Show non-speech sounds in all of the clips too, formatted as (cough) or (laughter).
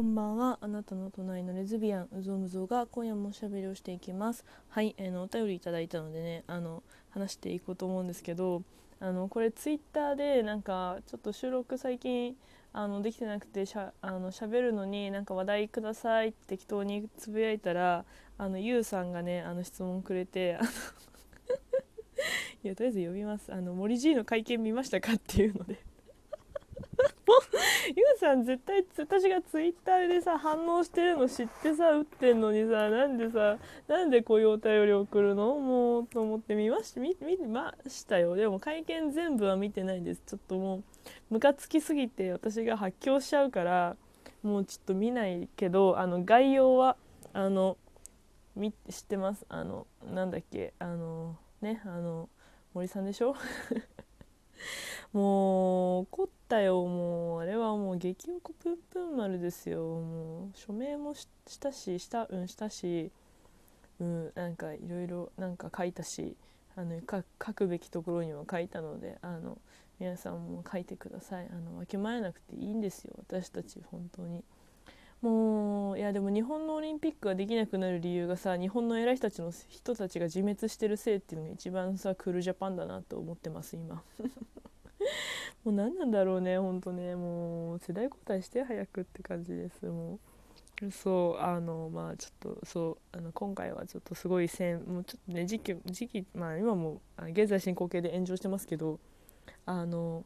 こんばんは。あなたの隣のレズビアンうぞうむぞうが今夜もおしゃべりをしていきます。はい、えー、のお便りいただいたのでねあの話していこうと思うんですけどあのこれツイッターでなんかちょっと収録最近あのできてなくてしゃあの喋るのになんか話題くださいって適当につぶやいたらあのゆうさんがねあの質問くれて (laughs) いやとりあえず呼びます。あの森 G の会見見ましたかっていうので。さん絶対私がツイッターでさ反応してるの知ってさ打ってんのにさなんでさなんでこういうお便り送るの？もうと思って見まし見見ましたよ。でも会見全部は見てないです。ちょっともうムカつきすぎて私が発狂しちゃうからもうちょっと見ないけどあの概要はあのみ知ってます？あのなんだっけ？あのねあの森さんでしょ？(laughs) もう怒ったよ。もうあれはもう激おこぷんぷん丸ですよ。もう署名もしたししたうんしたしうんなんかいろいろなんか書いたしあの書くべきところには書いたのであの皆さんも書いてください。あのわきまえなくていいんですよ。私たち本当に。もういやでも日本のオリンピックができなくなる理由がさ日本の偉い人たちの人たちが自滅してるせいっていうのが一番さクールジャパンだなと思ってます今。(laughs) もう何なんだろうねほんとね。もう世代交代して早くって感じですもう。そうあのまあちょっとそうあの今回はちょっとすごい戦もうちょっとね時期時期まあ今も現在進行形で炎上してますけどあの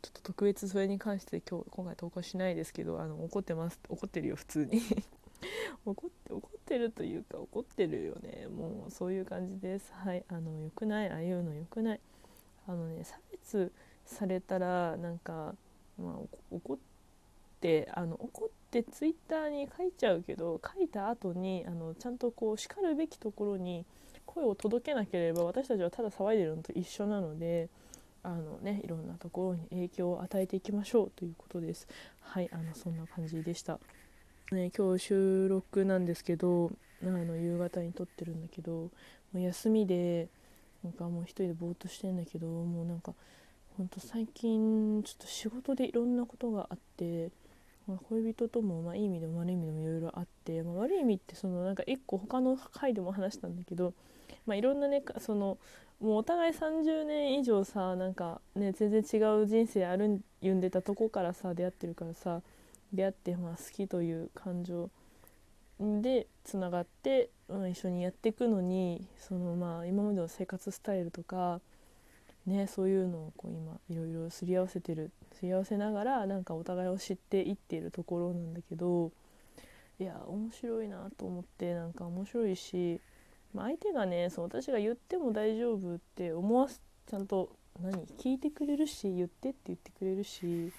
ちょっと特別それに関して今日今回投稿しないですけどあの怒ってます怒ってるよ普通に。(laughs) 怒って怒ってるというか怒ってるよね。もうそういう感じです。はいあの良くないああいうの良くない。あのね差別されたらなんか、まあ、怒ってあの怒ってツイッターに書いちゃうけど書いた後にあにちゃんとこう叱るべきところに声を届けなければ私たちはただ騒いでるのと一緒なのであの、ね、いろんなところに影響を与えていきましょうということです。はいあのそんな感じでした、ね、今日収録なんですけどあの夕方に撮ってるんだけどもう休みでなんかもう一人でぼーっとしてんだけどもうなんかほんと最近ちょっと仕事でいろんなことがあって、まあ、恋人ともまあいい意味でも悪い意味でもいろいろあって、まあ、悪い意味ってそのなんか一個他の回でも話したんだけど、まあ、いろんなねそのもうお互い30年以上さなんかね全然違う人生歩んでたとこからさ出会ってるからさ出会ってまあ好きという感情でつながって、うん、一緒にやっていくのにそのまあ今までの生活スタイルとかね、そういうのをこう今いろいろすり合わせてるすり合わせながらなんかお互いを知っていっているところなんだけどいや面白いなと思ってなんか面白いし、まあ、相手がねそう私が言っても大丈夫って思わすちゃんと何聞いてくれるし言ってって言ってくれるし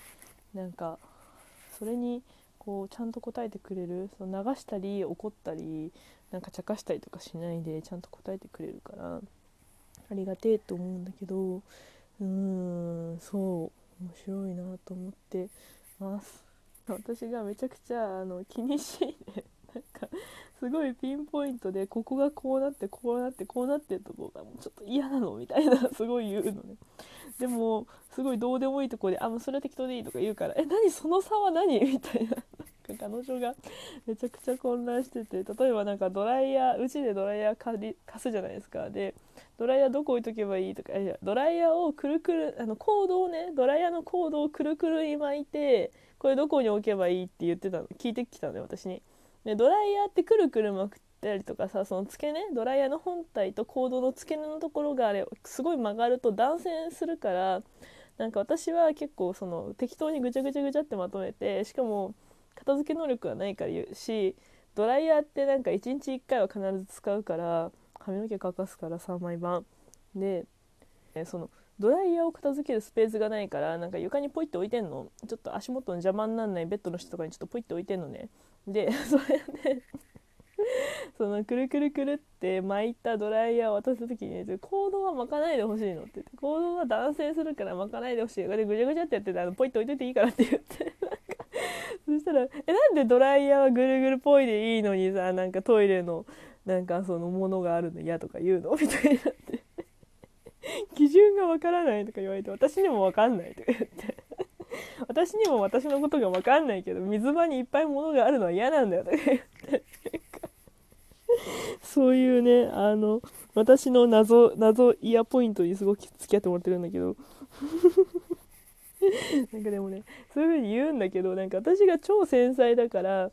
なんかそれにこうちゃんと答えてくれるその流したり怒ったりなんか茶化したりとかしないでちゃんと答えてくれるから。ありがてえと思うんだけどうーんそう面白いなと思ってます。私がめちゃくちゃあの気にしいねなんかすごいピンポイントでここがこうなってこうなってこうなってるとこがもうちょっと嫌なのみたいなすごい言うのね。でもすごいどうでもいいとこで「あもうそれは適当でいい」とか言うから「え何その差は何?」みたいな。彼女がめちゃくちゃ混乱してて例えばなんかドライヤーうちでドライヤー貸すじゃないですか。でドライヤーどこ置いとけばいいとかいやドライヤーをくるくるあのコードをねドライヤーのコードをくるくるに巻いてこれどこに置けばいいって言ってたの聞いてきたのよ私に。でドライヤーってくるくる巻くったりとかさその付け根ドライヤーの本体とコードの付け根のところがあれすごい曲がると断線するからなんか私は結構その適当にぐちゃぐちゃぐちゃってまとめてしかも片付け能力がないから言うしドライヤーってなんか1日1回は必ず使うから髪の毛乾かすから3枚版でえそのドライヤーを片付けるスペースがないからなんか床にポイって置いてんの。ちょっと足元の邪魔にならないベッドの下とかにちょっとポイって置いてんのね。で (laughs) それでそのくるくるくるって巻いたドライヤーを渡す時に、ね、コードは巻かないでほしいのって言ってコードは断線するから巻かないでほしい。でぐちゃぐちゃってやってあのポイって置いといていいからって言って。(laughs) そしたら「えなんでドライヤーはぐるぐるぽいでいいのにさなんかトイレのなんかそのものがあるの嫌とか言うの?」みたいになって「(laughs) 基準がわからない」とか言われて「私にもわかんない」とか言って。私にも私のことが分かんないけど水場にいっぱい物があるのは嫌なんだよとか言って。そういうねあの私の謎謎イヤポイントにすごく付き合ってもらってるんだけど。(laughs) なんかでもねそういう風に言うんだけどなんか私が超繊細だから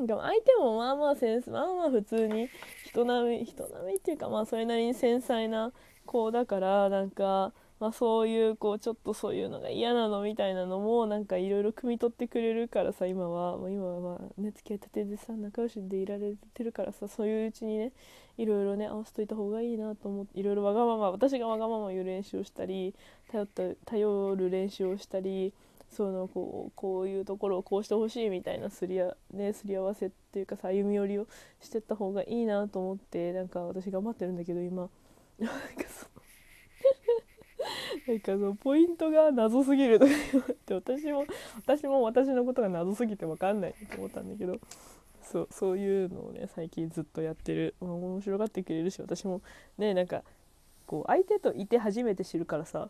なんか相手もまあまあセンスまあまあ普通に人並み人並みっていうかまあそれなりに繊細な子だからなんかまあ、そういうこうちょっとそういうのが嫌なのみたいなのもなんかいろいろ汲み取ってくれるからさ今は。もう今はまあね付き合いたてでさ仲良しでいられてるからさそういううちにねいろいろね合わせといた方がいいなと思っていろいろわがまま私がわがまま言う練習をしたり頼った頼る練習をしたりそのこうこういうところをこうしてほしいみたいなすりあ、ね、すり合わせっていうかさ歩み寄りをしてった方がいいなと思ってなんか私頑張ってるんだけど今。なんかそなんかそのポイントが謎すぎるとか言って私も私も私のことが謎すぎて分かんないと思ったんだけどそうそういうのをね最近ずっとやってる、面白がってくれるし私もねなんかこう相手といて初めて知るからさ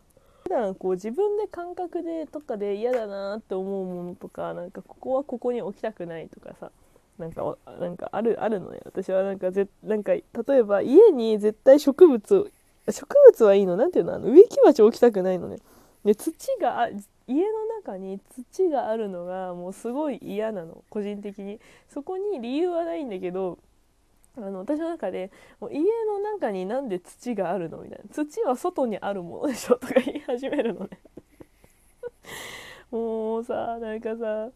段こう自分で感覚でとかで嫌だなって思うものとかなんかここはここに置きたくないとかさなんかなんかあるあるのよ。私はなんかぜなんか例えば家に絶対植物植物はいいの？何ていうの？あの植木鉢置きたくないのね。で土が家の中に土があるのがもうすごい嫌なの。個人的に。そこに理由はないんだけどあの私の中でもう家の中になんで土があるのみたいな。土は外にあるものでしょとか言い始めるのね。(laughs) もうさなんかさ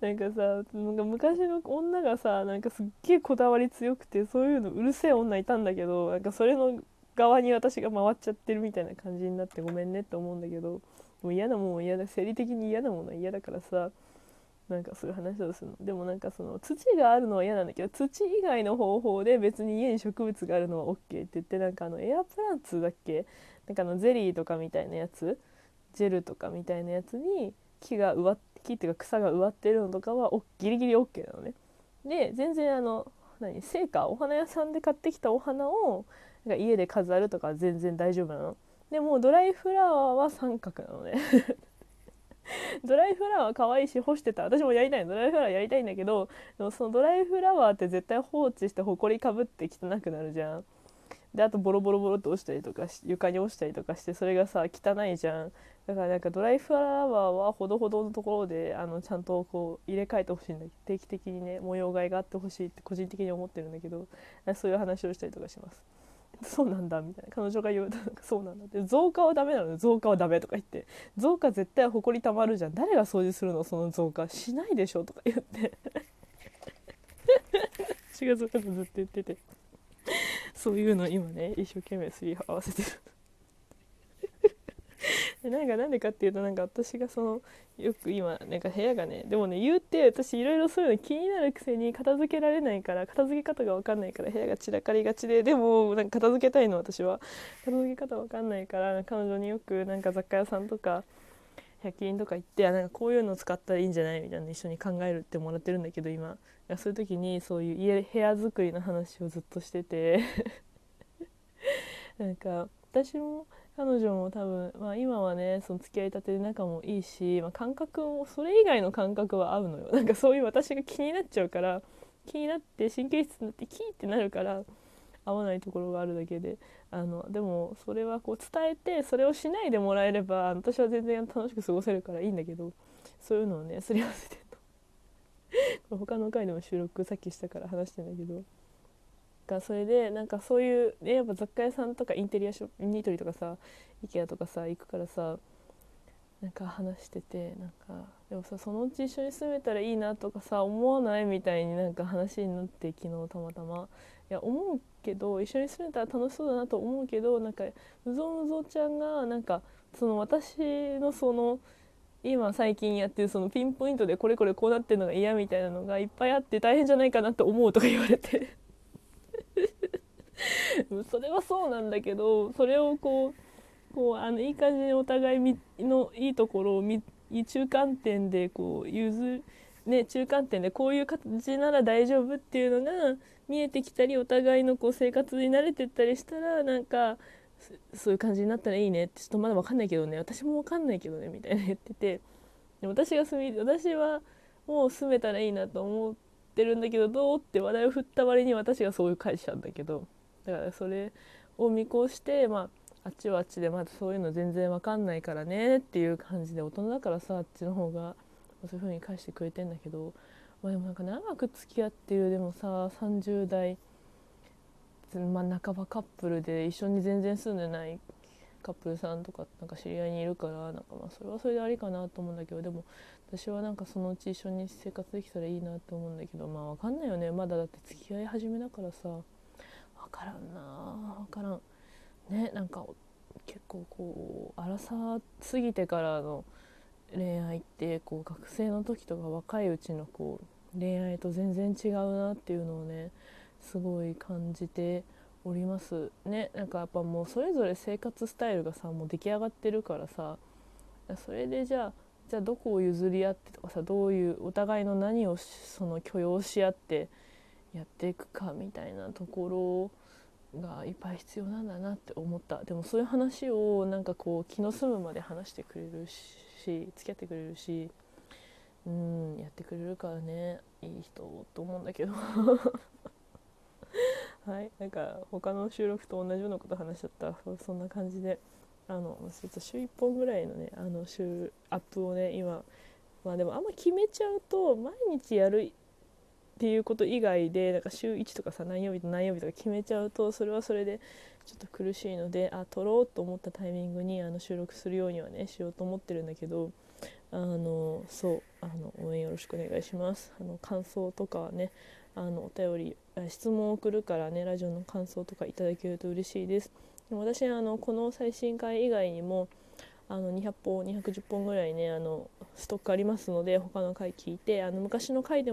なんかさなんか昔の女がさなんかすっげえこだわり強くてそういうのうるせえ女いたんだけどなんかそれの側に私が回っちゃってるみたいな感じになってごめんねって思うんだけどもう嫌なもん嫌だ。生理的に嫌なものは嫌だからさなんかそういう話をするの。でもなんかその土があるのは嫌なんだけど土以外の方法で別に家に植物があるのは OK って言ってなんかあのエアプランツだっけ？なんかあのゼリーとかみたいなやつ？ジェルとかみたいなやつに木が植わって木っていうか草が植わってるのとかはギリギリ OK なのね。で全然あの何？成果お花屋さんで買ってきたお花をなんか家で飾るとか全然大丈夫なの。でもドライフラワーは三角なのね。(laughs) (laughs) ドライフラワー可愛いし干してた。私もやりたいドライフラワーやりたいんだけどでもそのドライフラワーって絶対放置してほこりかぶって汚くなるじゃん。であとボロボロボロって落ちたりとか床に落ちたりとかしてそれがさ汚いじゃん。だからなんかドライフラワーはほどほどのところであのちゃんとこう入れ替えてほしいんだ定期的にね模様替えがあってほしいって個人的に思ってるんだけどそういう話をしたりとかします。そうなんだみたいな。彼女が言うとそうなんだって増加はダメなの増加はダメとか言って増加絶対ほこりたまるじゃん。誰が掃除するのその増加しないでしょとか言って。私がずっとずっと言ってて。そういうの今ね一生懸命すり合わせてる。でなんかなんでかっていうとなんか私がそのよく今なんか部屋がねでもね言うて私いろいろそういうの気になるくせに片付けられないから片付け方が分かんないから部屋が散らかりがちででもなんか片付けたいの私は。片付け方分かんないから彼女によくなんか雑貨屋さんとか100均とか行ってあなんかこういうの使ったらいいんじゃないみたいな一緒に考えるってもらってるんだけど今。そういう時にそういう家部屋作りの話をずっとしてて。(laughs) なんか私も彼女も多分、まあ、今はねその付き合いたてで仲もいいし、まあ、感覚もそれ以外の感覚は合うのよ。(laughs) なんかそういう私が気になっちゃうから気になって神経質になってキーってなるから合わないところがあるだけで。あのでもそれはこう伝えてそれをしないでもらえれば私は全然楽しく過ごせるからいいんだけどそういうのをねすり合わせてると (laughs) 他の回でも収録さっきしたから話してんだけど。かそれでなんかそういう、ね、やっぱ雑貨屋さんとかインテリアショップニトリとかさ IKEA とかさ行くからさなんか話しててなんかでもさそのうち一緒に住めたらいいなとかさ思わないみたいになんか話になって昨日たまたま。いや思うけど一緒に住めたら楽しそうだなと思うけどなんかうぞうぞちゃんがなんかその私のその今最近やってるそのピンポイントでこれこれこうなってるのが嫌みたいなのがいっぱいあって大変じゃないかなって思うとか言われて。(laughs) それはそうなんだけどそれをこうこうあのいい感じにお互いのいいところを中間点でこう譲ね、中間点でこういう形なら大丈夫っていうのが見えてきたりお互いのこう生活に慣れてったりしたらなんかそういう感じになったらいいねってちょっとまだ分かんないけどね私も分かんないけどねみたいな言っててで私が住み私はもう住めたらいいなと思ってるんだけどどうって話題を振った割に私がそういう返しちゃうんだけどだからそれを見越してまああっちはあっちでまだそういうの全然わかんないからねっていう感じで大人だからさあっちの方がそういう風に返してくれてんだけど、まあ、でもなんか長く付き合ってるでもさ30代、まあ、半ばカップルで一緒に全然住んでないカップルさんとかなんか知り合いにいるからなんかまあそれはそれでありかなと思うんだけどでも私はなんかそのうち一緒に生活できたらいいなと思うんだけどまあ分かんないよね。まだだって付き合い始めだからさ。分からんな。分からん。ねなんか結構こう荒さ過ぎてからの恋愛ってこう学生の時とか若いうちのこう恋愛と全然違うなっていうのをねすごい感じております。ねなんかやっぱもうそれぞれ生活スタイルがさもう出来上がってるからさそれでじゃあじゃあどこを譲り合ってとかさどういうお互いの何をその許容し合ってやっていくかみたいなところがいっぱい必要なんだなって思った。でもそういう話をなんかこう気の済むまで話してくれるし付き合ってくれるしうんやってくれるからねいい人と思うんだけど。(laughs) はいなんか他の収録と同じようなこと話しちゃった。そんな感じであの週1本ぐらいのねあの週アップをね今まあでもあんま決めちゃうと毎日やるっていうこと以外でなんか週1とかさ何曜日と何曜日とか決めちゃうとそれはそれでちょっと苦しいのであ撮ろうと思ったタイミングにあの収録するようにはねしようと思ってるんだけどあのそうあの応援よろしくお願いします。あの感想とかはねあのお便り質問を送るからねラジオの感想とかいただけると嬉しいです。でも私あのこの最新回以外にもあの200本210本ぐらいねあのストックありますので他の回聞いてあの昔の回でも